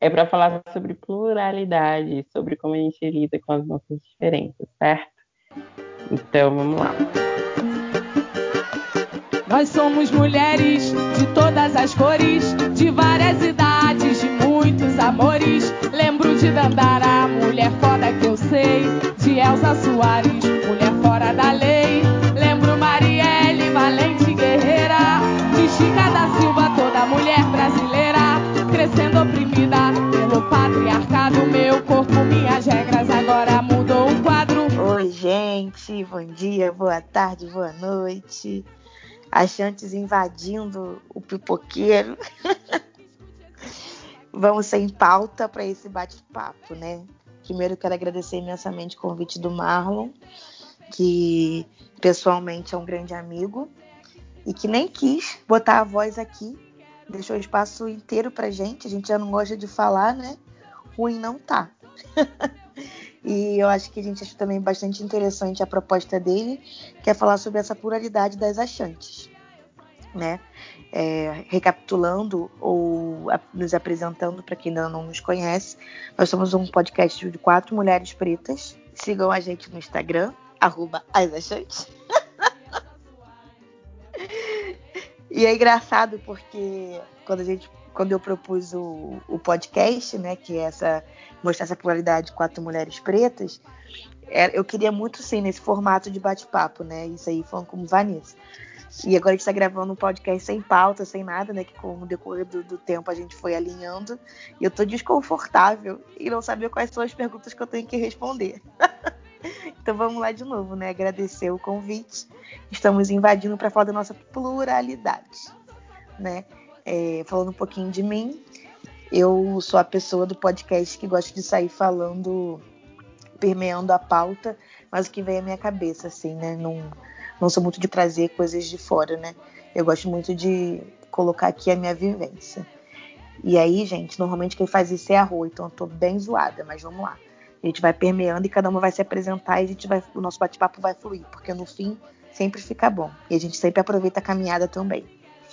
é para falar sobre pluralidade, sobre como a gente lida com as nossas diferenças, certo? Então, vamos lá. Nós somos mulheres de todas as cores, de várias idades, de muitos amores. Lembro de Dandara, mulher foda que eu sei, de Elza Soares, mulher fora da lei. Lembro Marielle, valente guerreira, de Chica da Silva, toda mulher brasileira, crescendo oprimida bom dia, boa tarde, boa noite achantes invadindo o pipoqueiro. Vamos sem pauta para esse bate-papo, né? Primeiro quero agradecer imensamente o convite do Marlon, que pessoalmente é um grande amigo e que nem quis botar a voz aqui, deixou o espaço inteiro pra gente. A gente já não gosta de falar, né? Ruim não tá. E eu acho que a gente acha também bastante interessante a proposta dele, que é falar sobre essa pluralidade das achantes. Né? É, recapitulando ou a, nos apresentando para quem ainda não nos conhece, nós somos um podcast de quatro mulheres pretas. Sigam a gente no Instagram, arroba e é engraçado porque quando a gente quando eu propus o, o podcast, né, que é essa mostrar essa pluralidade de quatro mulheres pretas, é, eu queria muito sim nesse formato de bate-papo, né? Isso aí falando como Vanessa. E agora a gente está gravando um podcast sem pauta, sem nada, né? Que com o decorrer do, do, tempo a gente foi alinhando. E eu tô desconfortável e não sabia quais são as perguntas que eu tenho que responder. então vamos lá de novo, né? Agradecer o convite. Estamos invadindo para falar da nossa pluralidade, né? É, falando um pouquinho de mim, eu sou a pessoa do podcast que gosta de sair falando, permeando a pauta, mas o que vem à minha cabeça, assim, né? Não, não sou muito de trazer coisas de fora, né? Eu gosto muito de colocar aqui a minha vivência. E aí, gente, normalmente quem faz isso é a Rô, então eu tô bem zoada, mas vamos lá. A gente vai permeando e cada uma vai se apresentar e a gente vai, o nosso bate-papo vai fluir, porque no fim sempre fica bom. E a gente sempre aproveita a caminhada também.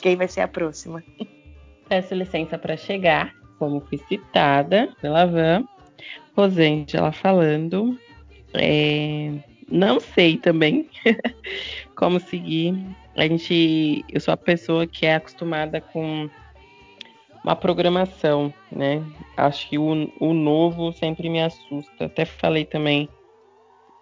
Quem vai ser a próxima? Peço licença para chegar, como fui citada pela Van. Rosângela falando. É, não sei também como seguir. A gente, eu sou a pessoa que é acostumada com uma programação, né? Acho que o, o novo sempre me assusta. Até falei também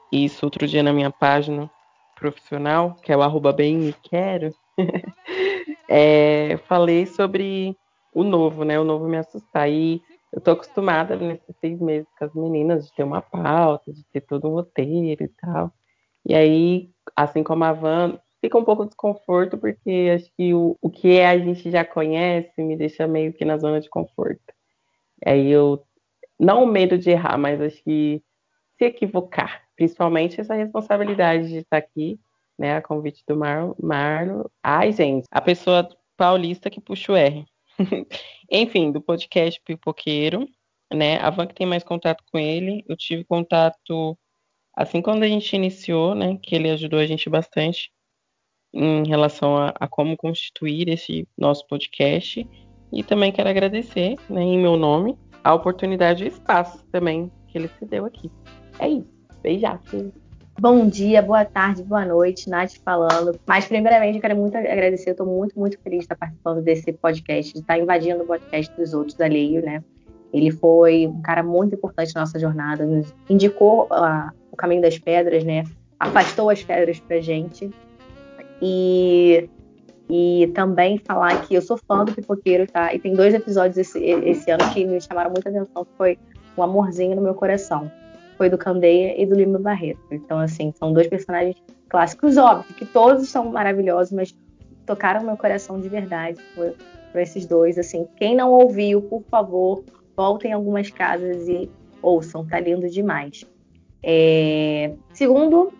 isso outro dia na minha página profissional, que é o arroba bem me quero. é, falei sobre o novo, né? O novo me assustar. E eu tô acostumada nesses seis meses com as meninas de ter uma pauta, de ter todo um roteiro e tal. E aí, assim como a Van, fica um pouco desconforto, porque acho que o, o que é a gente já conhece me deixa meio que na zona de conforto. Aí eu, não o medo de errar, mas acho que se equivocar, principalmente essa responsabilidade de estar aqui né? A convite do Mar Marlo. Ai, gente, a pessoa paulista que puxa o R. Enfim, do podcast Pipoqueiro, né? A Van que tem mais contato com ele. Eu tive contato assim quando a gente iniciou, né? Que ele ajudou a gente bastante em relação a, a como constituir esse nosso podcast. E também quero agradecer, né, em meu nome, a oportunidade e espaço também que ele se deu aqui. É isso. Beijaço. Bom dia, boa tarde, boa noite, Nath falando. Mas, primeiramente, eu quero muito agradecer, eu estou muito, muito feliz de estar participando desse podcast, de estar invadindo o podcast dos outros alheio, né? Ele foi um cara muito importante na nossa jornada, nos indicou uh, o caminho das pedras, né? Afastou as pedras pra gente. E, e também falar que eu sou fã do Pipoqueiro, tá? E tem dois episódios esse, esse ano que me chamaram muita atenção, que foi o Amorzinho no Meu Coração foi do Candeia e do Lima Barreto. Então, assim, são dois personagens clássicos, óbvio, que todos são maravilhosos, mas tocaram meu coração de verdade por, por esses dois. Assim, quem não ouviu, por favor, voltem em algumas casas e ouçam, tá lindo demais. É... Segundo,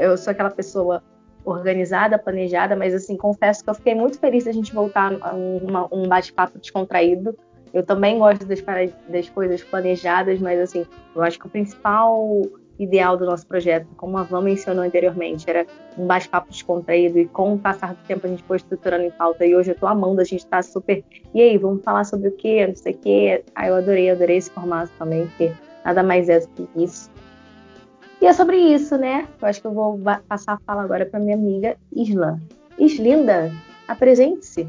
eu sou aquela pessoa organizada, planejada, mas assim, confesso que eu fiquei muito feliz de a gente voltar a um, um bate-papo descontraído eu também gosto das, das coisas planejadas, mas assim, eu acho que o principal ideal do nosso projeto, como a Van mencionou anteriormente, era um bate-papo descontraído e com o passar do tempo a gente foi estruturando em pauta e hoje eu tô amando, a gente tá super. E aí, vamos falar sobre o quê? Não sei o quê. Ah, eu adorei, adorei esse formato também, porque nada mais é do que isso. E é sobre isso, né? Eu acho que eu vou passar a fala agora para minha amiga Isla. Islinda, apresente-se.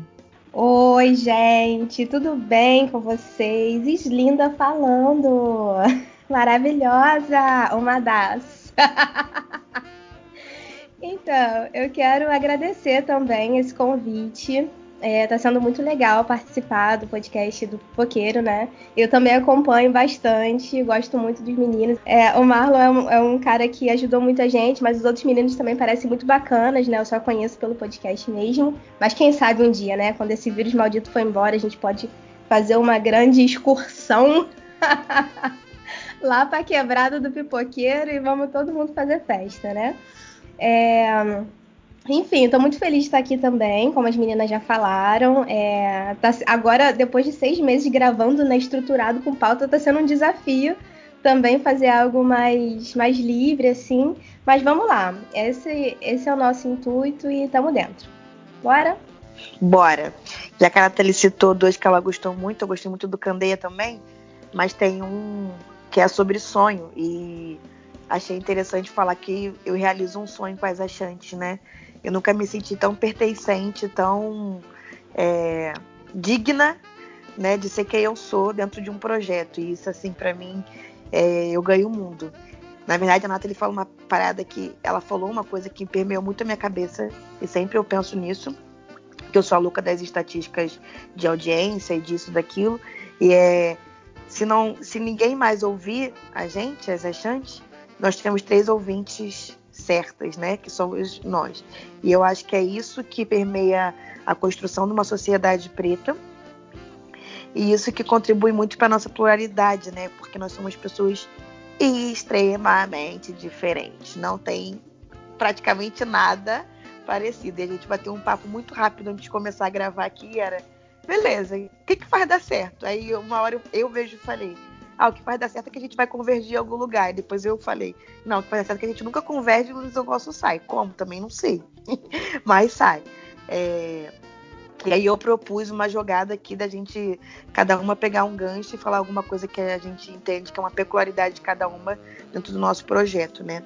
Oi, gente, tudo bem com vocês? Islinda falando. Maravilhosa, uma das. então, eu quero agradecer também esse convite. É, tá sendo muito legal participar do podcast do Poqueiro, né? Eu também acompanho bastante, gosto muito dos meninos. É, o Marlon é um, é um, cara que ajudou muita gente, mas os outros meninos também parecem muito bacanas, né? Eu só conheço pelo podcast mesmo. Mas quem sabe um dia, né? Quando esse vírus maldito for embora, a gente pode fazer uma grande excursão lá pra quebrada do pipoqueiro e vamos todo mundo fazer festa, né? É... Enfim, estou muito feliz de estar aqui também, como as meninas já falaram. É, tá, agora, depois de seis meses gravando, né, estruturado com pauta, está sendo um desafio também fazer algo mais, mais livre, assim. Mas vamos lá, esse, esse é o nosso intuito e estamos dentro. Bora? Bora. Já que a Nathalie citou dois que ela gostou muito, eu gostei muito do Candeia também, mas tem um que é sobre sonho e achei interessante falar que eu realizo um sonho com as achantes, né? Eu nunca me senti tão pertencente, tão é, digna, né, de ser quem eu sou dentro de um projeto. E isso, assim, para mim, é, eu ganho o mundo. Na verdade, a Nathalie fala uma parada que ela falou uma coisa que permeou muito a minha cabeça e sempre eu penso nisso, que eu sou a louca das estatísticas de audiência e disso daquilo. E é se não, se ninguém mais ouvir a gente, as achantes, nós temos três ouvintes certas, né? Que somos nós. E eu acho que é isso que permeia a construção de uma sociedade preta. E isso que contribui muito para nossa pluralidade, né? Porque nós somos pessoas extremamente diferentes. Não tem praticamente nada parecido. E a gente bateu um papo muito rápido antes de começar a gravar aqui. Era, beleza, o que, que faz dar certo? Aí uma hora eu, eu vejo e falei, ah, o que faz dar certo é que a gente vai convergir em algum lugar. E depois eu falei, não, o que faz dar certo é que a gente nunca converge e o negócio sai. Como? Também não sei. Mas sai. É... E aí eu propus uma jogada aqui da gente, cada uma pegar um gancho e falar alguma coisa que a gente entende que é uma peculiaridade de cada uma dentro do nosso projeto, né?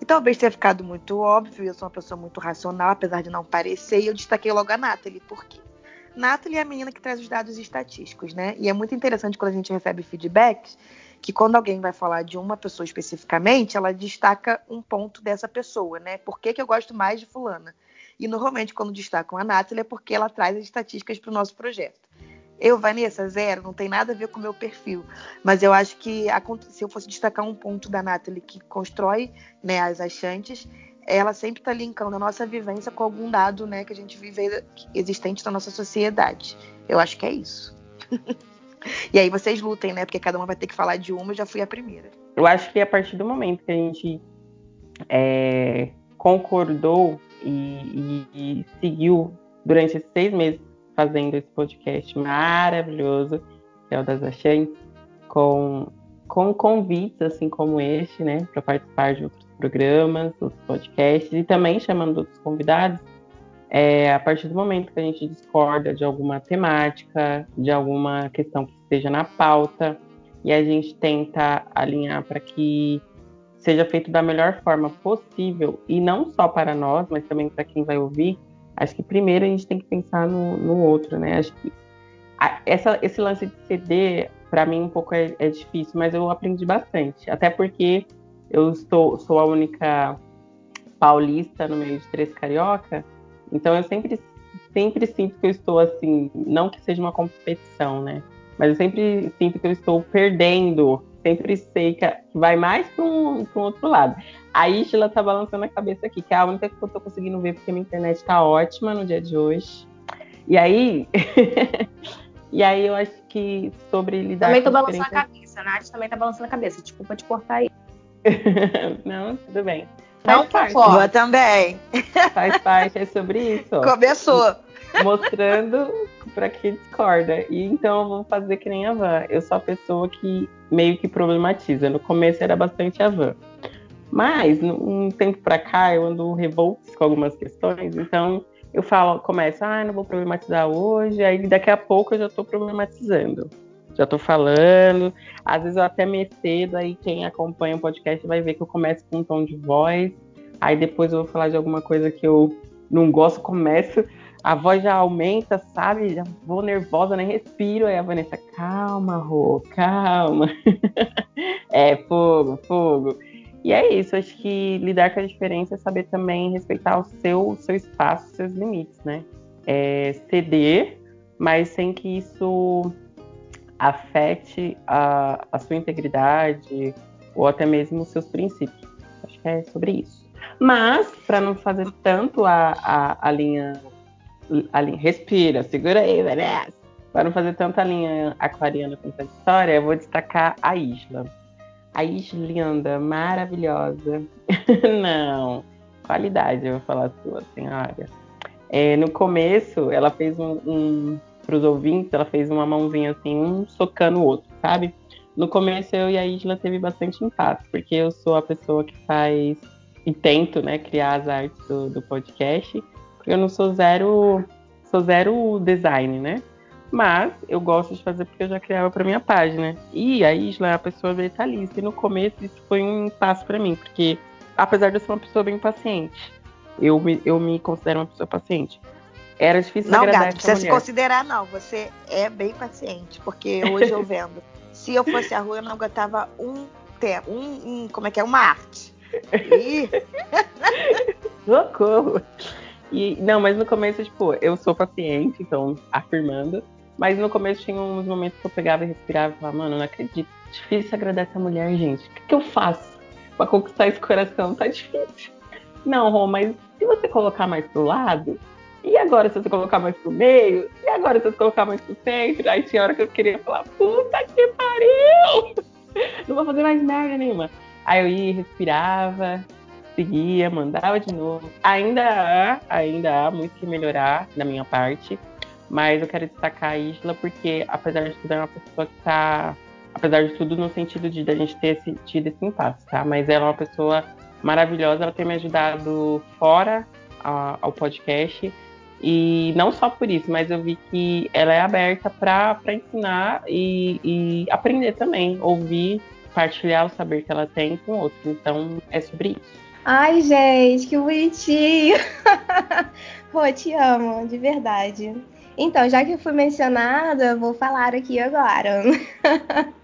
E talvez tenha ficado muito óbvio, eu sou uma pessoa muito racional, apesar de não parecer, e eu destaquei logo a Nathalie, por quê? Nathalie é a menina que traz os dados estatísticos, né? E é muito interessante quando a gente recebe feedbacks que quando alguém vai falar de uma pessoa especificamente, ela destaca um ponto dessa pessoa, né? Por que, que eu gosto mais de fulana? E normalmente quando destacam a Nathalie é porque ela traz as estatísticas para o nosso projeto. Eu, Vanessa, zero, não tem nada a ver com o meu perfil. Mas eu acho que se eu fosse destacar um ponto da Nathalie que constrói né, as achantes, ela sempre está linkando a nossa vivência com algum dado né, que a gente vive existente na nossa sociedade. Eu acho que é isso. e aí vocês lutem, né? Porque cada uma vai ter que falar de uma, eu já fui a primeira. Eu acho que a partir do momento que a gente é, concordou e, e, e, seguiu durante esses seis meses fazendo esse podcast maravilhoso, que é o das Achantes, com, com convites assim como este, né, para participar de outros programas, os podcasts e também chamando outros convidados. É, a partir do momento que a gente discorda de alguma temática, de alguma questão que esteja na pauta, e a gente tenta alinhar para que seja feito da melhor forma possível, e não só para nós, mas também para quem vai ouvir, acho que primeiro a gente tem que pensar no, no outro, né? Acho que a, essa, esse lance de ceder, para mim, um pouco é, é difícil, mas eu aprendi bastante. Até porque eu estou, sou a única paulista no meio de três carioca, então eu sempre, sempre sinto que eu estou assim, não que seja uma competição, né? Mas eu sempre sinto que eu estou perdendo, sempre sei que vai mais para um, um outro lado. A Isla tá balançando a cabeça aqui, que é a única que eu tô conseguindo ver, porque minha internet tá ótima no dia de hoje. E aí. e aí eu acho que sobre lidar também tô balançando a cabeça, a Nath também tá balançando a cabeça. Desculpa te cortar aí. Não, tudo bem. Faz Não parte. Boa também. Faz parte, é sobre isso. ó. Começou. mostrando pra quem discorda. E então eu vou fazer que nem a Van. Eu sou a pessoa que meio que problematiza. No começo era bastante a Van. Mas, um tempo pra cá, eu ando revoltos com algumas questões, então eu falo, começo, ah, não vou problematizar hoje, aí daqui a pouco eu já tô problematizando. Já tô falando, às vezes eu até me excedo, aí quem acompanha o podcast vai ver que eu começo com um tom de voz, aí depois eu vou falar de alguma coisa que eu não gosto, começo, a voz já aumenta, sabe? Já vou nervosa, nem respiro, aí a Vanessa, calma, Rô, calma. é, fogo, fogo. E é isso, acho que lidar com a diferença é saber também respeitar o seu, seu espaço, seus limites, né? É ceder, mas sem que isso afete a, a sua integridade ou até mesmo os seus princípios. Acho que é sobre isso. Mas, para não fazer tanto a, a, a linha, a linha. Respira, segura aí, Vanessa. Para não fazer tanto a linha aquariana contraditória, eu vou destacar a Isla. A Isla linda, maravilhosa. não, qualidade, eu vou falar sua senhora. É, no começo, ela fez um, um para os ouvintes, ela fez uma mãozinha assim, um socando o outro, sabe? No começo, eu e a Isla teve bastante impacto, porque eu sou a pessoa que faz e tento, né, criar as artes do, do podcast, porque eu não sou zero, sou zero design, né? Mas eu gosto de fazer porque eu já criava para minha página. E a Isla é a pessoa detalhista. E no começo isso foi um passo para mim, porque apesar de eu ser uma pessoa bem paciente, eu me, eu me considero uma pessoa paciente. Era difícil Não, agradar gato, precisa se considerar, não. Você é bem paciente, porque hoje eu vendo. Se eu fosse a rua, eu não aguentava um tempo, um, um- como é que é? Uma arte. Ih, Socorro! E, não, mas no começo, tipo, eu sou paciente, então, afirmando. Mas no começo tinha uns momentos que eu pegava e respirava e falava, mano, não acredito. Difícil agradar essa mulher, gente. O que, que eu faço pra conquistar esse coração? Tá difícil. Não, Rô, mas se você colocar mais pro lado, e agora se você colocar mais pro meio, e agora se você colocar mais pro centro, aí tinha hora que eu queria falar, puta que pariu! Não vou fazer mais merda nenhuma. Aí eu ia, respirava, seguia, mandava de novo. Ainda há, ainda há muito que melhorar da minha parte, mas eu quero destacar a Isla porque, apesar de tudo, é uma pessoa que tá. Apesar de tudo, no sentido de a gente ter esse, tido esse impasse, tá? Mas ela é uma pessoa maravilhosa, ela tem me ajudado fora a- ao podcast. E não só por isso, mas eu vi que ela é aberta para ensinar e, e aprender também, ouvir, partilhar o saber que ela tem com outros. Então é sobre isso. Ai, gente, que bonitinho. Rô, te amo, de verdade. Então, já que eu fui mencionada, vou falar aqui agora.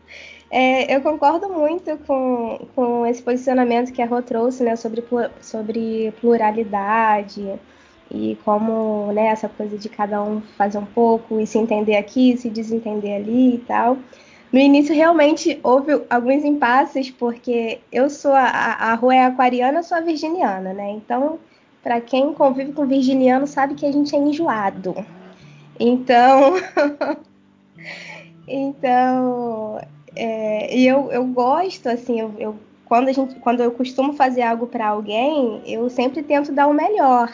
É, eu concordo muito com, com esse posicionamento que a Rô trouxe, né, sobre, sobre pluralidade e como, né, essa coisa de cada um fazer um pouco e se entender aqui, se desentender ali e tal. No início, realmente, houve alguns impasses, porque eu sou a, a, a Rô é aquariana, eu sou a virginiana, né? Então, para quem convive com virginiano, sabe que a gente é enjoado. Então, então, é, e eu, eu gosto, assim, eu, eu- quando, a gente, quando eu costumo fazer algo para alguém, eu sempre tento dar o melhor.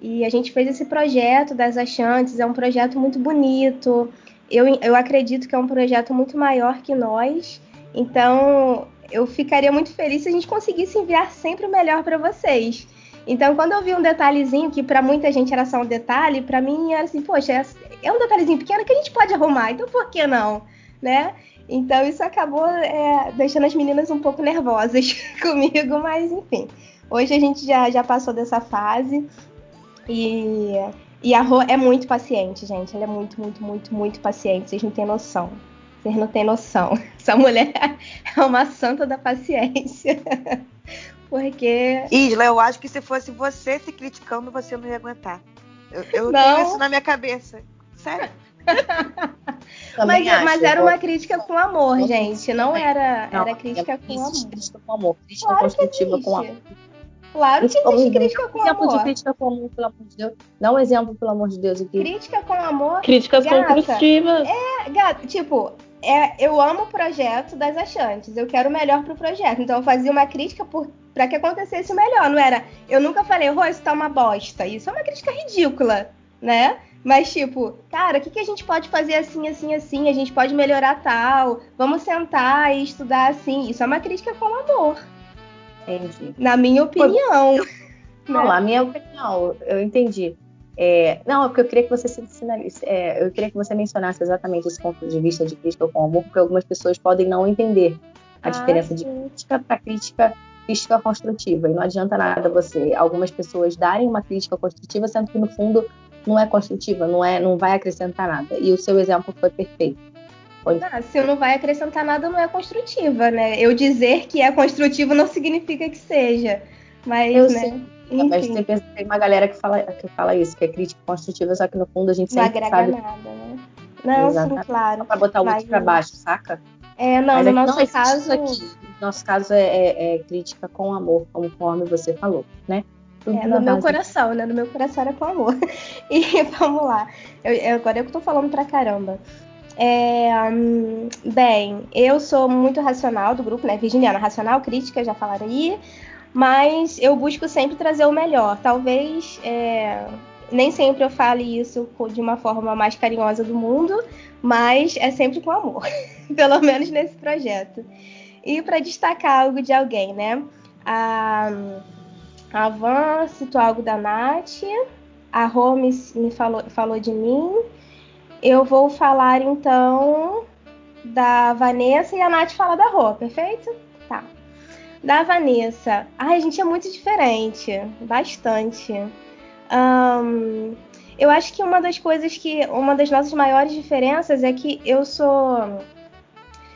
E a gente fez esse projeto das Achantes, é um projeto muito bonito. Eu, eu acredito que é um projeto muito maior que nós. Então, eu ficaria muito feliz se a gente conseguisse enviar sempre o melhor para vocês. Então, quando eu vi um detalhezinho que para muita gente era só um detalhe, para mim era assim, poxa, é, é um detalhezinho pequeno que a gente pode arrumar, então por que não, né? Então isso acabou é, deixando as meninas um pouco nervosas comigo, mas enfim. Hoje a gente já, já passou dessa fase e, e a Rô é muito paciente, gente. Ela é muito, muito, muito, muito paciente. Vocês não têm noção. Vocês não têm noção. Essa mulher é uma santa da paciência. Porque Isla, eu acho que se fosse você se criticando, você não ia aguentar. Eu, eu Não. tenho isso na minha cabeça. Sério. Também Mas, acho, mas era uma crítica com amor, gente. Não era, Não, era crítica é- com amor. crítica com amor, crítica Claro que construtiva com amor. Claro que Crítica- existe crítica com exemplo de amor. crítica com amor, pelo amor de Deus. Dá um exemplo, pelo amor de Deus, aqui. Crítica com amor. Críticas Gata, construtivas. É, gato, tipo, é, eu amo o projeto das Achantes. Eu quero o melhor pro projeto. Então eu fazia uma crítica por para que acontecesse melhor, não era? Eu nunca falei, Rô, isso tá uma bosta. Isso é uma crítica ridícula, né? Mas, tipo, cara, o que, que a gente pode fazer assim, assim, assim? A gente pode melhorar tal. Vamos sentar e estudar assim. Isso é uma crítica com amor. Entendi. Na minha opinião. Não, né? a minha opinião, eu entendi. É, não, é porque eu queria que você sinalize, é, eu queria que você mencionasse exatamente esse ponto de vista de crítica com amor, porque algumas pessoas podem não entender a Ah, diferença de crítica para crítica, crítica construtiva. E não adianta nada você, algumas pessoas darem uma crítica construtiva, sendo que no fundo não é construtiva, não é, não vai acrescentar nada. E o seu exemplo foi perfeito. Foi Ah, se não vai acrescentar nada, não é construtiva, né? Eu dizer que é construtivo não significa que seja. Mas, Eu né? sei. Mas tem, uma galera que fala, que fala isso, que é crítica construtiva, só que no fundo a gente não sempre agrega sabe nada, né? Não, Exatamente. sim, claro. só pra botar o Mas- outro pra baixo, saca? É, não, Mas no nosso não caso. aqui. No nosso caso é, é- é crítica com amor, conforme você falou, né? Tudo É, no meu base- coração, né? No meu coração era com amor. E vamos lá. Eu, eu- agora eu que tô falando pra caramba. É, hum, bem, eu sou muito racional do grupo, né? Virginiana racional, crítica, já falaram aí. Mas eu busco sempre trazer o melhor. Talvez é, nem sempre eu fale isso de uma forma mais carinhosa do mundo, mas é sempre com amor. Pelo menos nesse projeto. E para destacar algo de alguém, né? A, a Van citou algo da Nath, a Rô me, me falou, falou de mim. Eu vou falar então da Vanessa e a Nath fala da Rô, perfeito? Tá. Da Vanessa. Ai, a gente é muito diferente. Bastante. Ahn, eu acho que uma das coisas que. Uma das nossas maiores diferenças é que eu sou.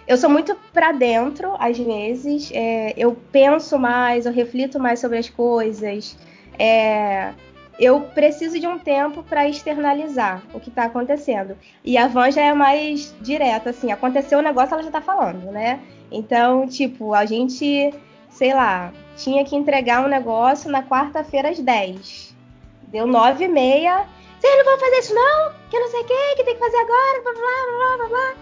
Eu sou muito pra dentro, às vezes. É, eu penso mais, eu reflito mais sobre as coisas. É, eu preciso de um tempo para externalizar o que tá acontecendo. E a Van já é mais direta, assim, aconteceu o negócio, ela já tá falando, né? Então, tipo, a gente, sei lá, tinha que entregar um negócio na quarta-feira às 10. Deu 9 e meia. Vocês não vão fazer isso não? Que não sei o que, que tem que fazer agora, blá, blá, blá, blá, blá.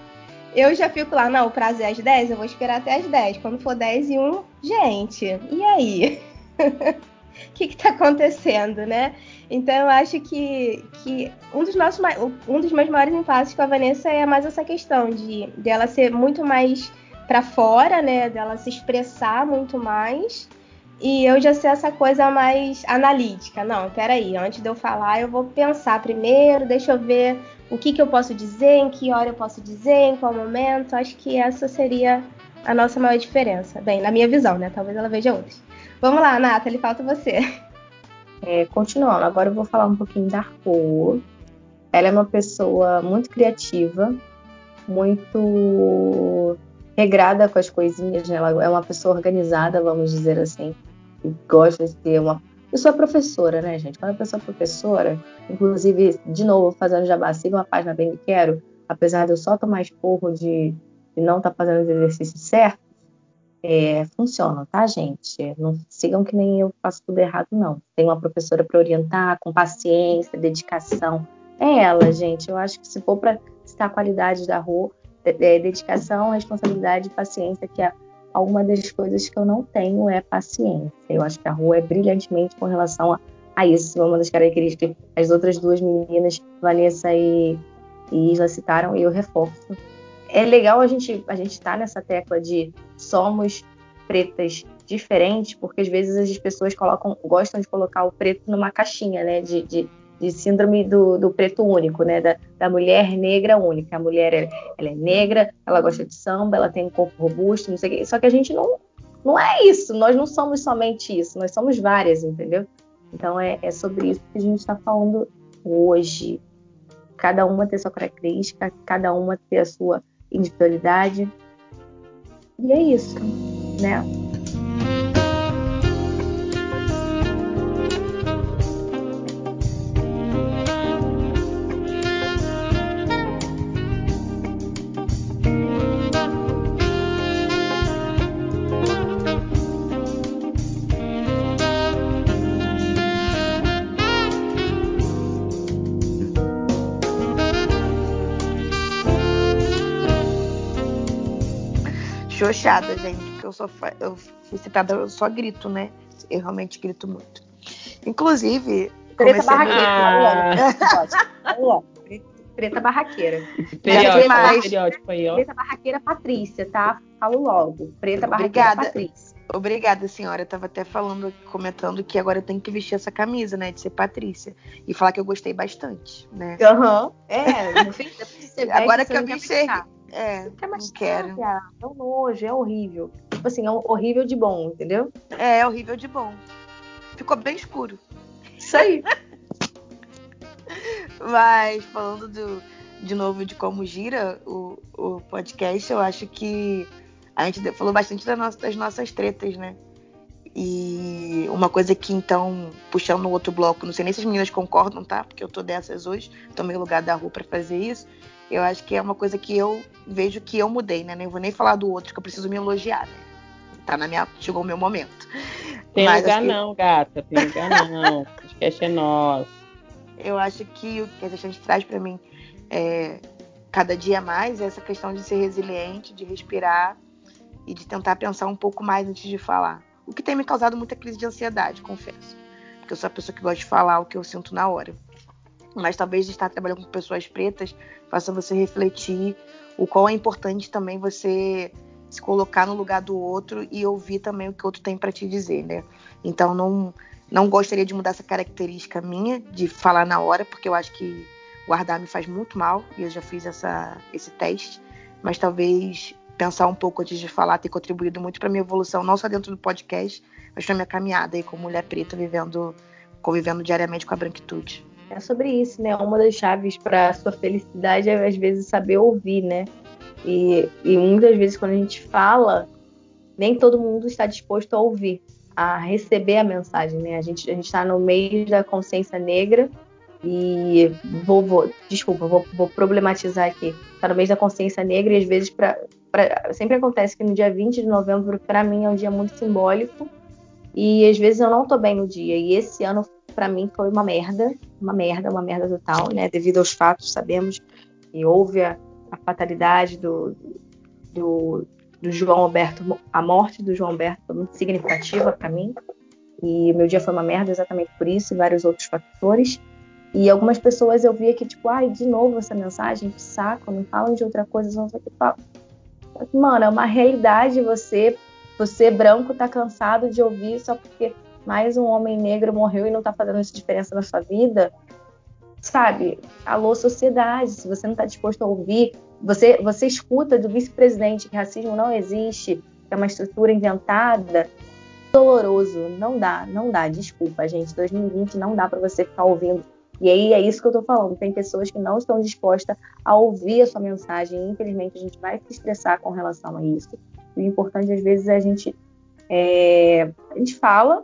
Eu já fico lá, não, o prazo é às 10, eu vou esperar até às 10. Quando for 10 e 1, gente, e aí? Que está acontecendo, né? Então eu acho que, que um, dos nossos, um dos meus maiores impasses com a Vanessa é mais essa questão de dela ser muito mais para fora, né? Dela se expressar muito mais. E eu já ser essa coisa mais analítica. Não, peraí, antes de eu falar, eu vou pensar primeiro, deixa eu ver o que, que eu posso dizer, em que hora eu posso dizer, em qual momento. Acho que essa seria a nossa maior diferença. Bem, na minha visão, né? Talvez ela veja outras. Vamos lá, Nathalie, falta você. É, continuando, agora eu vou falar um pouquinho da Rô. Ela é uma pessoa muito criativa, muito regrada com as coisinhas, né? Ela é uma pessoa organizada, vamos dizer assim, que gosta de ter uma. Eu sou professora, né, gente? Quando a pessoa é professora, inclusive, de novo, fazendo jabá, siga uma página bem me quero, apesar de eu só tomar esporro de, de não estar fazendo os exercícios certos, é, funciona, tá, gente? Não sigam que nem eu faço tudo errado, não. Tem uma professora para orientar, com paciência, dedicação. É ela, gente. Eu acho que se for para citar a qualidade da Rô, é, é dedicação, responsabilidade e paciência, que é alguma das coisas que eu não tenho é paciência. Eu acho que a Rô é brilhantemente com relação a, a isso. Uma das características as outras duas meninas, Vanessa e, e Isla, citaram, e eu reforço é legal a gente a gente estar tá nessa tecla de somos pretas diferentes, porque às vezes as pessoas colocam, gostam de colocar o preto numa caixinha, né? De, de, de síndrome do, do, preto único, né? Da, da, mulher negra única. A mulher ela, ela é negra, ela gosta de samba, ela tem um corpo robusto, não sei o quê. Só que a gente não, não é isso. Nós não somos somente isso. Nós somos várias, entendeu? Então é, é sobre isso que a gente está falando hoje. Cada uma ter sua característica, cada uma ter a sua individualidade. E é isso, né? Xoxada, gente, porque eu sou eu fui citada, eu só grito, né? Eu realmente grito muito. Inclusive, Preta barraqueira. Ah. Preta barraqueira. Estereótipo, aí, ó. Preta barraqueira Patrícia, tá? Falo logo. Preta barraqueira Obrigada. Patrícia. Obrigada, senhora. Eu tava até falando, comentando que agora eu tenho que vestir essa camisa, né? De ser Patrícia. E falar que eu gostei bastante, né? Aham. Uhum. É, no fim, agora que eu me enxerguei. É, não, quer mais não quero. É um nojo, é horrível. Tipo assim, é horrível de bom, entendeu? É, é horrível de bom. Ficou bem escuro. Isso aí. Mas falando do, de novo de como gira o, o podcast, eu acho que a gente falou bastante das nossas, das nossas tretas, né? E uma coisa que, então, puxando no outro bloco, não sei nem se as meninas concordam, tá? Porque eu tô dessas hoje, tomei o lugar da rua para fazer isso. Eu acho que é uma coisa que eu vejo que eu mudei, né? Nem vou nem falar do outro, que eu preciso me elogiar, né? Tá na minha. Chegou o meu momento. Tem Mas lugar que... não, gata. Tem lugar não. O podcast é nosso. Eu acho que o que a gente traz para mim é, cada dia mais é essa questão de ser resiliente, de respirar e de tentar pensar um pouco mais antes de falar. O que tem me causado muita crise de ansiedade, confesso. Porque eu sou a pessoa que gosta de falar o que eu sinto na hora. Mas talvez estar trabalhando com pessoas pretas faça você refletir o qual é importante também você se colocar no lugar do outro e ouvir também o que o outro tem para te dizer, né? Então não não gostaria de mudar essa característica minha de falar na hora, porque eu acho que guardar me faz muito mal e eu já fiz essa, esse teste, mas talvez pensar um pouco antes de falar ter contribuído muito para minha evolução, não só dentro do podcast, mas para minha caminhada aí como mulher preta vivendo, convivendo diariamente com a branquitude. É sobre isso, né? Uma das chaves para sua felicidade é às vezes saber ouvir, né? E, e muitas vezes quando a gente fala, nem todo mundo está disposto a ouvir, a receber a mensagem, né? A gente a está no meio da consciência negra e vou, vou desculpa, vou, vou problematizar aqui. Está no mês da consciência negra e às vezes para pra, sempre acontece que no dia 20 de novembro, para mim, é um dia muito simbólico. E às vezes eu não tô bem no dia. E esse ano, para mim, foi uma merda. Uma merda, uma merda total, né? Devido aos fatos, sabemos que houve a, a fatalidade do, do, do João Alberto. A morte do João Alberto foi muito significativa para mim. E meu dia foi uma merda exatamente por isso e vários outros fatores. E algumas pessoas eu via que, tipo, ai, de novo essa mensagem, que saco, não falam de outra coisa, o que. Mano, é uma realidade você, você branco tá cansado de ouvir só porque mais um homem negro morreu e não tá fazendo essa diferença na sua vida. Sabe? Alô, sociedade, se você não tá disposto a ouvir, você, você escuta do vice-presidente que racismo não existe, que é uma estrutura inventada, doloroso. Não dá, não dá, desculpa, gente. 2020 não dá para você ficar ouvindo e aí é isso que eu estou falando. Tem pessoas que não estão dispostas a ouvir a sua mensagem. Infelizmente, a gente vai se estressar com relação a isso. E o importante, às vezes, é a gente. É, a gente fala,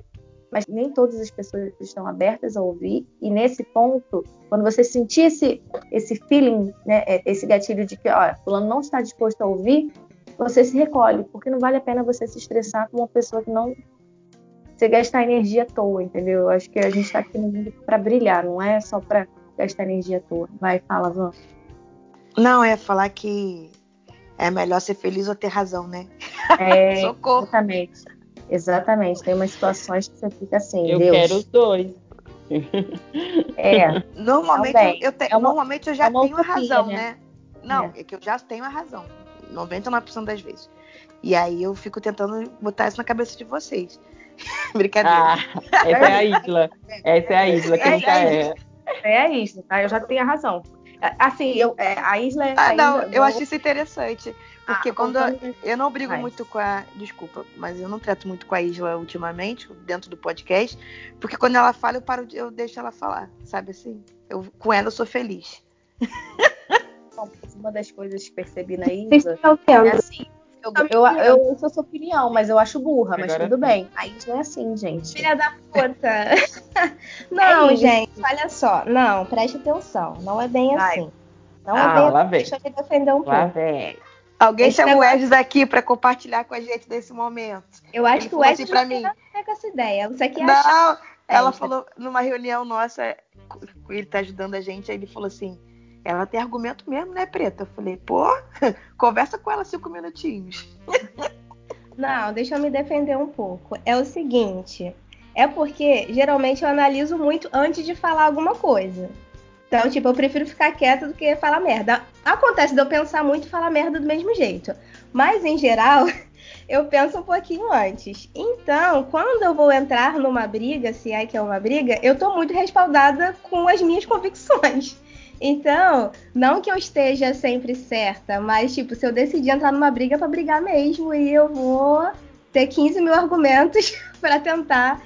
mas nem todas as pessoas estão abertas a ouvir. E nesse ponto, quando você sentir esse, esse feeling, né, é, esse gatilho de que, ó, fulano não está disposto a ouvir, você se recolhe, porque não vale a pena você se estressar com uma pessoa que não você gastar energia à toa, entendeu? Eu acho que a gente está aqui no mundo para brilhar, não é só para gastar energia à toa. Vai, fala, Van. Não, é falar que é melhor ser feliz ou ter razão, né? É, Socorro. Exatamente. Exatamente. Tem umas situações que você fica assim, eu Deus. quero os dois. É. Normalmente, eu, te, é uma, normalmente eu já é tenho a razão, né? né? Não, é. é. que eu já tenho a razão. 99% das vezes. E aí eu fico tentando botar isso na cabeça de vocês. Brincadeira. Ah, essa é a Isla. Essa é a Isla que nunca é. É a Isla, tá? Eu já tenho a razão. Assim, eu, é, a Isla é. Ah, não, eu acho isso interessante. Porque ah, quando. Eu, eu não brigo muito com a. Desculpa, mas eu não trato muito com a Isla ultimamente, dentro do podcast. Porque quando ela fala, eu paro, eu deixo ela falar. Sabe assim? Eu, com ela eu sou feliz. Uma das coisas que percebi na Isla é assim eu, eu, eu ouço a sua opinião, mas eu acho burra, mas Agora tudo bem. Aí não é assim, gente. Filha da puta. não, é gente, olha só. Não, preste atenção. Não é bem Vai. assim. Não é ah, é bem lá assim. Vem. Deixa eu defender um lá pouco. Vem. Alguém Esse chama negócio... o Edson aqui para compartilhar com a gente desse momento. Eu acho Ele que o Edson assim mim. não com essa ideia. Você Não, ela falou numa reunião nossa, ele tá ajudando a gente, aí ele falou assim: ela tem argumento mesmo, né, Preta? Eu falei, pô, conversa com ela cinco minutinhos. Não, deixa eu me defender um pouco. É o seguinte, é porque geralmente eu analiso muito antes de falar alguma coisa. Então, tipo, eu prefiro ficar quieta do que falar merda. Acontece de eu pensar muito e falar merda do mesmo jeito. Mas, em geral, eu penso um pouquinho antes. Então, quando eu vou entrar numa briga, se é que é uma briga, eu tô muito respaldada com as minhas convicções. Então, não que eu esteja sempre certa, mas, tipo, se eu decidir entrar numa briga, é pra brigar mesmo. E eu vou ter 15 mil argumentos para tentar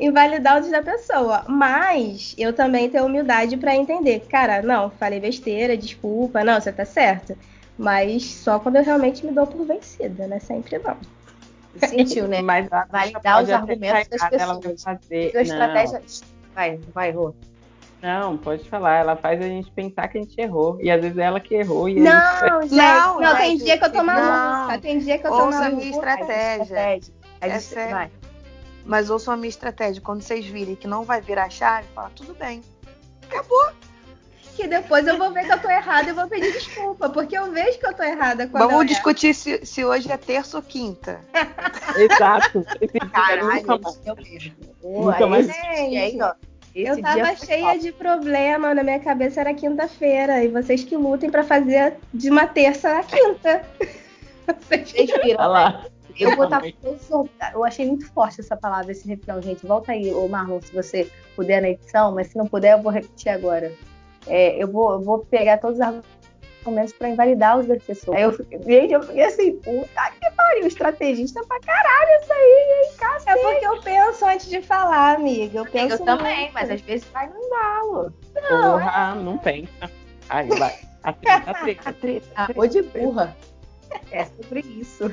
invalidar os da pessoa. Mas eu também tenho humildade para entender. Cara, não, falei besteira, desculpa, não, você tá certo. Mas só quando eu realmente me dou por vencida, né? Sempre não. Sentiu, né? Mas validar os argumentos das pessoas. Fazer... Sua estratégia. Vai, vai, Rô. Não, pode falar. Ela faz a gente pensar que a gente errou. E às vezes é ela que errou. E não, gente... gente. Não, não, tem dia que eu tô maluca. Tem dia que eu tô Ouça maluca. a minha estratégia. É sério. Vai. Mas ouçam a minha estratégia. Quando vocês virem que não vai virar chave, fala, tudo bem. Acabou. Que depois eu vou ver que eu tô errada e vou pedir desculpa. Porque eu vejo que eu tô errada quando Vamos eu discutir se, se hoje é terça ou quinta. Exato. Esse dia Caralho, nunca mais. mesmo. Nunca mais. esse dia aí, ó. Esse Eu tava cheia top. de problema, na minha cabeça era quinta-feira. E vocês que lutem pra fazer de uma terça a quinta. Vocês Vocês viram, Olha lá. Eu vou estar Eu achei muito forte essa palavra, esse refrão, gente. Volta aí, ô Marlon, se você puder na edição, mas se não puder, eu vou repetir agora. É, eu, vou, eu vou pegar todos os argumentos para invalidar os das pessoas. Aí eu, gente, eu fiquei assim, puta que pariu, estrategista pra caralho isso aí, hein, É cacete. porque eu penso antes de falar, amiga. Eu penso Eu também, muito. mas às vezes vai no embalo. Porra, não pensa. Aí vai. A treta, a treta, a treta. a Ah, de burra. É sobre isso.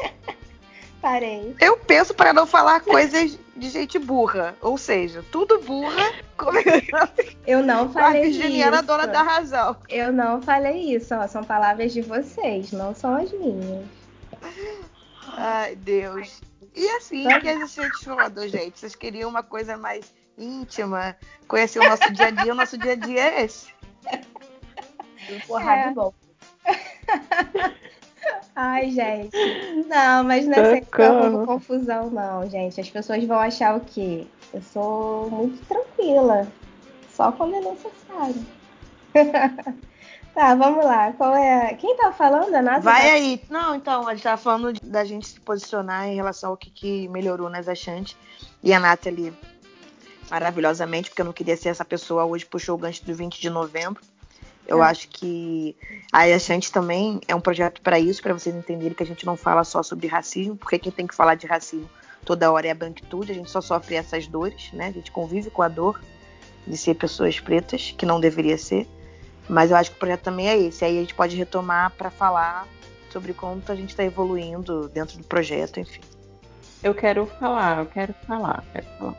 Parei. Eu penso para não falar coisas de gente burra. Ou seja, tudo burra, começando Eu não com a falei Virginiana, isso. dona da razão. Eu não falei isso, ó. São palavras de vocês, não são as minhas. Ai, Deus. E assim que a gente falou, gente. Vocês queriam uma coisa mais íntima, conhecer o nosso dia a dia. O nosso dia a dia é esse. Porrada É. de bom. Ai, gente. Não, mas não é confusão, não, gente. As pessoas vão achar o quê? Eu sou muito tranquila. Só quando é necessário. tá, vamos lá. Qual é. Quem tá falando? A Nata? Vai aí. Não, então, a gente tava falando de- da gente se posicionar em relação ao que, que melhorou nas achantes. E a Nathalie, maravilhosamente, porque eu não queria ser essa pessoa, hoje puxou o gancho do 20 de novembro. Eu É. acho que a Achante também é um projeto para isso, para vocês entenderem que a gente não fala só sobre racismo, porque quem tem que falar de racismo toda hora é a branquitude, a gente só sofre essas dores, né? A gente convive com a dor de ser pessoas pretas, que não deveria ser. Mas eu acho que o projeto também é esse. Aí a gente pode retomar para falar sobre como a gente está evoluindo dentro do projeto, enfim. Eu quero falar, eu quero falar, quero falar.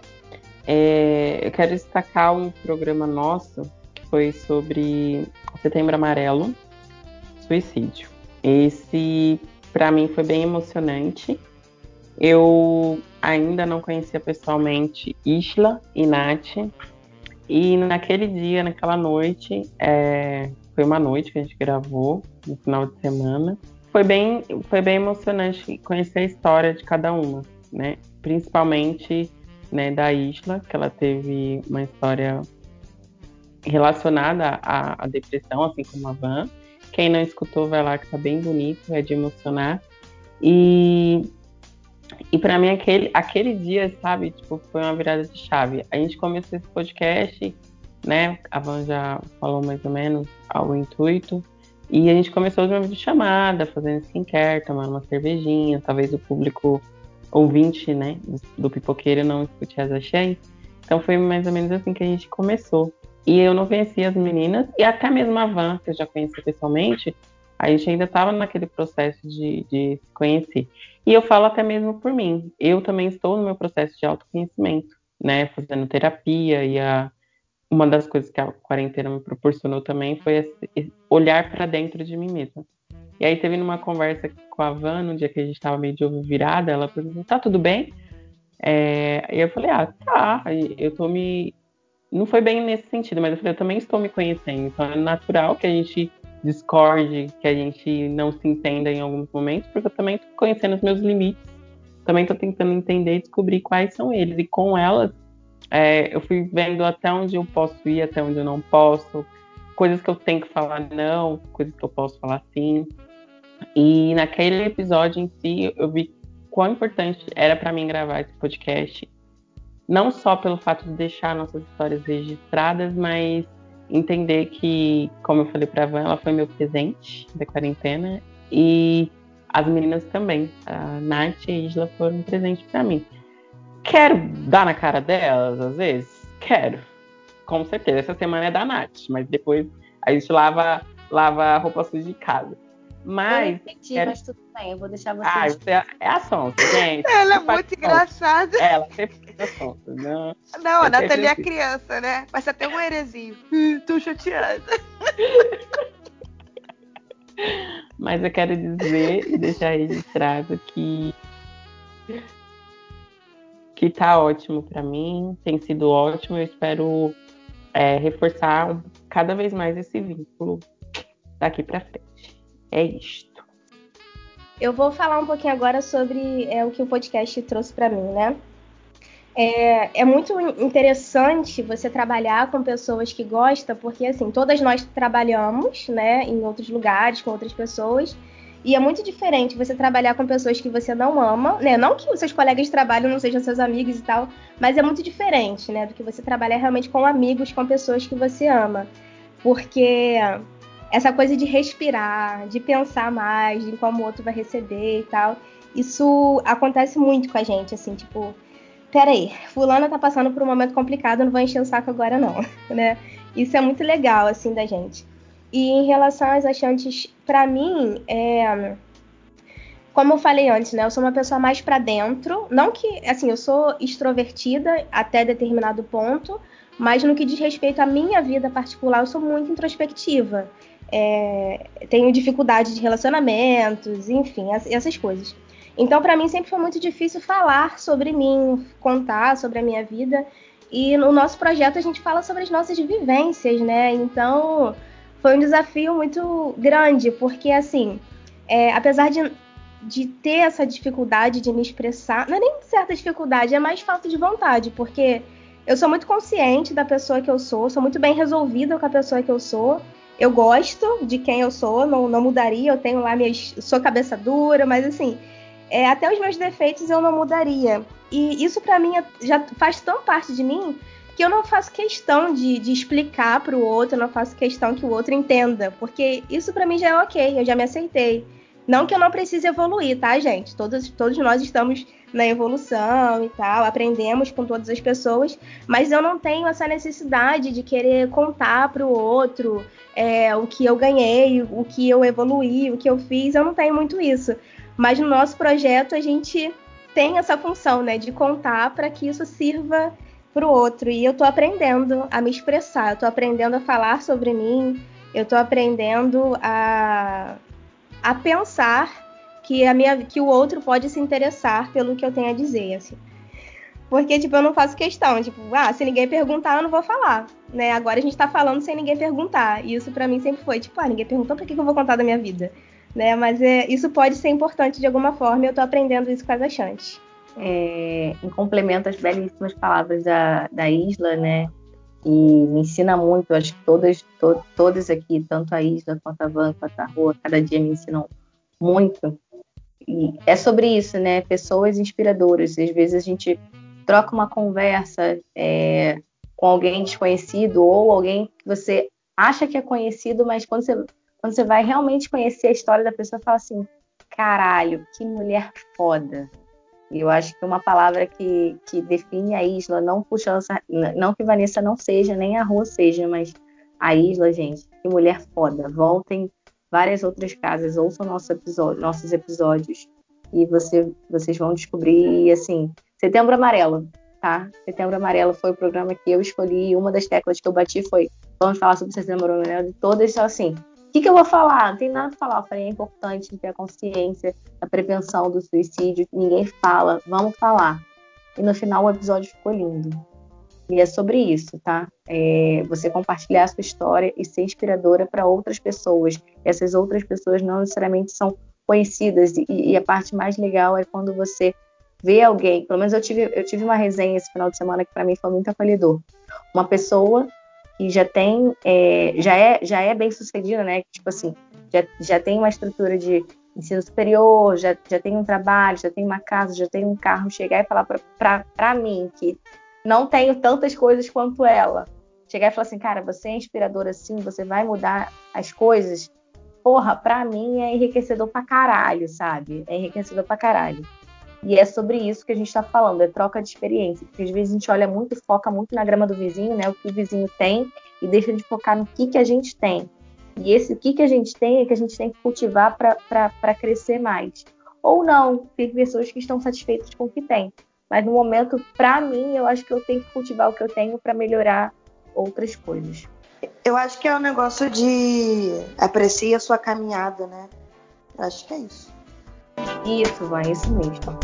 É, eu quero destacar um programa nosso foi sobre Setembro Amarelo, suicídio. Esse, para mim, foi bem emocionante. Eu ainda não conhecia pessoalmente Isla e Nath. E naquele dia, naquela noite, é, foi uma noite que a gente gravou, no final de semana. Foi bem, foi bem emocionante conhecer a história de cada uma, né? Principalmente né, da Isla, que ela teve uma história relacionada à, à depressão, assim como a Van. Quem não escutou, vai lá que tá bem bonito, é de emocionar. E, e para mim, aquele, aquele dia, sabe, tipo, foi uma virada de chave. A gente começou esse podcast, né? A Van já falou mais ou menos ao intuito. E a gente começou de uma videochamada, fazendo skincare, tomando uma cervejinha. Talvez o público ouvinte, né, do, do pipoqueiro não escute as axés. Então foi mais ou menos assim que a gente começou. E eu não conhecia as meninas, e até mesmo a Van, que eu já conheci pessoalmente, a gente ainda estava naquele processo de, de se conhecer. E eu falo até mesmo por mim. Eu também estou no meu processo de autoconhecimento, né, fazendo terapia, e a, uma das coisas que a quarentena me proporcionou também foi olhar para dentro de mim mesma. E aí teve numa conversa com a Van, no dia que a gente estava meio de ovo virada, ela perguntou, tá tudo bem? É, e eu falei, ah, tá, eu tô me... Não foi bem nesse sentido, mas eu falei, eu também estou me conhecendo, então é natural que a gente discorde, que a gente não se entenda em alguns momentos, porque eu também tô conhecendo os meus limites, também tô tentando entender e descobrir quais são eles. E com elas, é, eu fui vendo até onde eu posso ir, até onde eu não posso, coisas que eu tenho que falar não, coisas que eu posso falar sim. E naquele episódio em si, eu vi quão importante era para mim gravar esse podcast. Não só pelo fato de deixar nossas histórias registradas, mas entender que, como eu falei para a Van, ela foi meu presente da quarentena e as meninas também. A Nath e a Isla foram um presente para mim. Quero dar na cara delas, às vezes? Quero. Com certeza. Essa semana é da Nath, mas depois a gente lava, lava a roupa suja de casa. Mas. Eu entendi, quero... mas tudo bem, eu vou deixar você. Ah, você é, é a Sonsa, gente. Ela é muito engraçada. Ela sempre fica Sonsa. Não, não a Nathalie é criança, né? Mas até um herezinho. tô chateada. Mas eu quero dizer e deixar registrado que que tá ótimo para mim, tem sido ótimo. Eu espero é, reforçar cada vez mais esse vínculo daqui para frente. É isto. Eu vou falar um pouquinho agora sobre é, o que o podcast trouxe para mim, né? É, é, muito interessante você trabalhar com pessoas que gostam, porque assim, todas nós trabalhamos, né, em outros lugares com outras pessoas, e é muito diferente você trabalhar com pessoas que você não ama, né? Não que os seus colegas de trabalho não sejam seus amigos e tal, mas é muito diferente, né? Do que você trabalhar realmente com amigos, com pessoas que você ama. Porque essa coisa de respirar, de pensar mais em como o outro vai receber e tal, isso acontece muito com a gente, assim, tipo, peraí, fulana tá passando por um momento complicado, não vou encher o saco agora não, né? Isso é muito legal, assim, da gente. E em relação às achantes, para mim, é, como eu falei antes, né? Eu sou uma pessoa mais para dentro. Não que, assim, eu sou extrovertida até determinado ponto, mas no que diz respeito à minha vida particular, eu sou muito introspectiva. É, tenho dificuldade de relacionamentos, enfim, essas coisas. Então, para mim, sempre foi muito difícil falar sobre mim, contar sobre a minha vida. E no nosso projeto a gente fala sobre as nossas vivências, né? Então, foi um desafio muito grande, porque assim, é, apesar de, de ter essa dificuldade de me expressar, não é nem certa dificuldade, é mais falta de vontade, porque eu sou muito consciente da pessoa que eu sou, sou muito bem resolvida com a pessoa que eu sou. Eu gosto de quem eu sou, não, não mudaria, eu tenho lá minhas. sou cabeça dura, mas assim, é, até os meus defeitos eu não mudaria. E isso para mim é, já faz tão parte de mim que eu não faço questão de, de explicar para o outro, não faço questão que o outro entenda, porque isso para mim já é ok, eu já me aceitei. Não que eu não precise evoluir, tá, gente? Todos, todos nós estamos na evolução e tal, aprendemos com todas as pessoas, mas eu não tenho essa necessidade de querer contar para o outro é, o que eu ganhei, o que eu evoluí, o que eu fiz, eu não tenho muito isso. Mas no nosso projeto a gente tem essa função, né, de contar para que isso sirva para o outro. E eu estou aprendendo a me expressar, eu estou aprendendo a falar sobre mim, eu estou aprendendo a, a pensar que, a minha, que o outro pode se interessar pelo que eu tenho a dizer, assim. Porque, tipo, eu não faço questão, tipo, ah, se ninguém perguntar, eu não vou falar, né? Agora a gente tá falando sem ninguém perguntar. E isso para mim sempre foi, tipo, ah, ninguém perguntou, por que, que eu vou contar da minha vida? Né? Mas é, isso pode ser importante de alguma forma e eu tô aprendendo isso com as achantes é, em complemento às belíssimas palavras da, da Isla, né? E me ensina muito, acho que todas, to, todas aqui, tanto a Isla quanto a Van, quanto a Rua, cada dia me ensinam muito. E é sobre isso, né? Pessoas inspiradoras. Às vezes a gente troca uma conversa é, com alguém desconhecido ou alguém que você acha que é conhecido, mas quando você, quando você vai realmente conhecer a história da pessoa, fala assim: caralho, que mulher foda, e eu acho que uma palavra que, que define a Isla, não puxando, não que Vanessa não seja, nem a Rua seja, mas a Isla, gente, que mulher foda. Voltem várias outras casas, ouçam nosso episódio, nossos episódios e você, vocês vão descobrir, assim, Setembro Amarelo, tá? Setembro Amarelo foi o programa que eu escolhi e uma das teclas que eu bati foi vamos falar sobre Setembro Amarelo e todas são assim, o que, que, eu vou falar? Não tem nada para falar. Eu falei, é importante ter a consciência da prevenção do suicídio. Ninguém fala, vamos falar. E no final o episódio ficou lindo. E é sobre isso, tá? É você compartilhar a sua história e ser inspiradora para outras pessoas. Essas outras pessoas não necessariamente são conhecidas. E, e, a parte mais legal é quando você vê alguém. Pelo menos eu tive, eu tive uma resenha esse final de semana que para mim foi muito acolhedor. Uma pessoa que já tem, é, já, é, já é bem sucedida, né? Tipo assim, já, já tem uma estrutura de ensino superior, já, já tem um trabalho, já tem uma casa, já tem um carro, chegar e falar para mim que não tenho tantas coisas quanto ela. Chegar e falar assim, cara, você é inspiradora assim, você vai mudar as coisas. Porra, pra mim é enriquecedor pra caralho, sabe? É enriquecedor pra caralho. E é sobre isso que a gente tá falando, é troca de experiência. Porque às vezes a gente olha muito, foca muito na grama do vizinho, né? O que o vizinho tem, e deixa de focar no que, que a gente tem. E esse o que, que a gente tem é que a gente tem que cultivar para crescer mais. Ou não, tem pessoas que estão satisfeitas com o que tem. Mas no momento, para mim, eu acho que eu tenho que cultivar o que eu tenho para melhorar outras coisas. Eu acho que é um negócio de aprecie a sua caminhada, né? Eu acho que é isso. Isso, vai, é isso mesmo.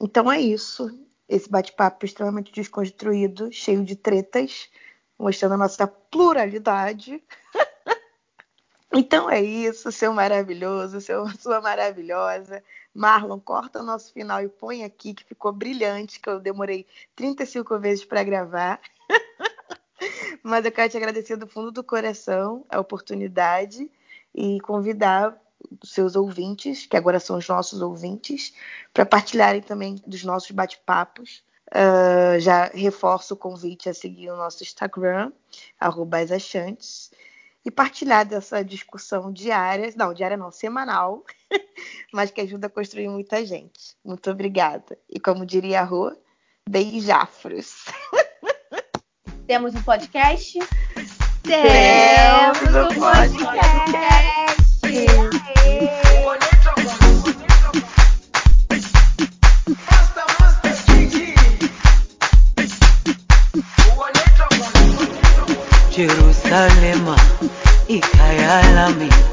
Então é isso. Esse bate-papo extremamente desconstruído, cheio de tretas mostrando a nossa pluralidade. então é isso, seu maravilhoso, seu, sua maravilhosa. Marlon, corta o nosso final e põe aqui, que ficou brilhante, que eu demorei 35 vezes para gravar. Mas eu quero te agradecer do fundo do coração a oportunidade e convidar os seus ouvintes, que agora são os nossos ouvintes, para partilharem também dos nossos bate-papos Uh, já reforço o convite a seguir o nosso Instagram, @achantes e partilhar dessa discussão diária, não, diária não, semanal, mas que ajuda a construir muita gente. Muito obrigada. E como diria a Rô, beijafros. Temos um podcast? Temos um podcast. ikalema ikayalami.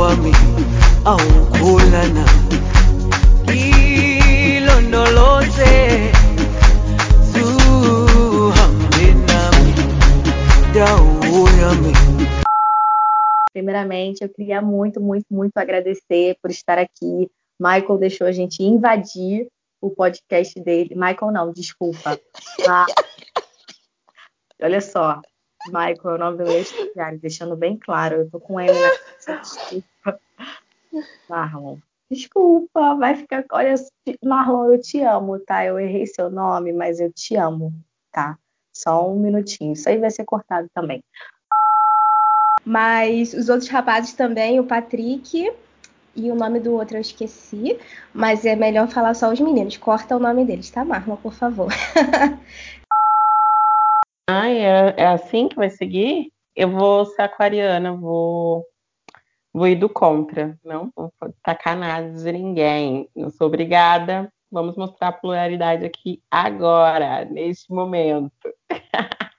Buso wami awukholana ilondoloze zuhambe nami dawo yami Primeiramente, eu queria muito, muito, muito agradecer por estar aqui. Michael deixou a gente invadir o podcast dele. Michael, não, desculpa. Ah, olha só, Michael é o nome do meu deixando bem claro. Eu tô com ele na. Marlon, desculpa, vai ficar. Olha, Marlon, eu te amo, tá? Eu errei seu nome, mas eu te amo, tá? Só um minutinho. Isso aí vai ser cortado também. Mas os outros rapazes também, o Patrick e o nome do outro eu esqueci, mas é melhor falar só os meninos. Corta o nome deles, tá, Marlon, por favor. ah, é, é, assim que vai seguir? Eu vou ser aquariana, vou, vou ir do contra. Não vou tacar nada de ninguém. Não sou obrigada. Vamos mostrar a pluralidade aqui agora, neste momento.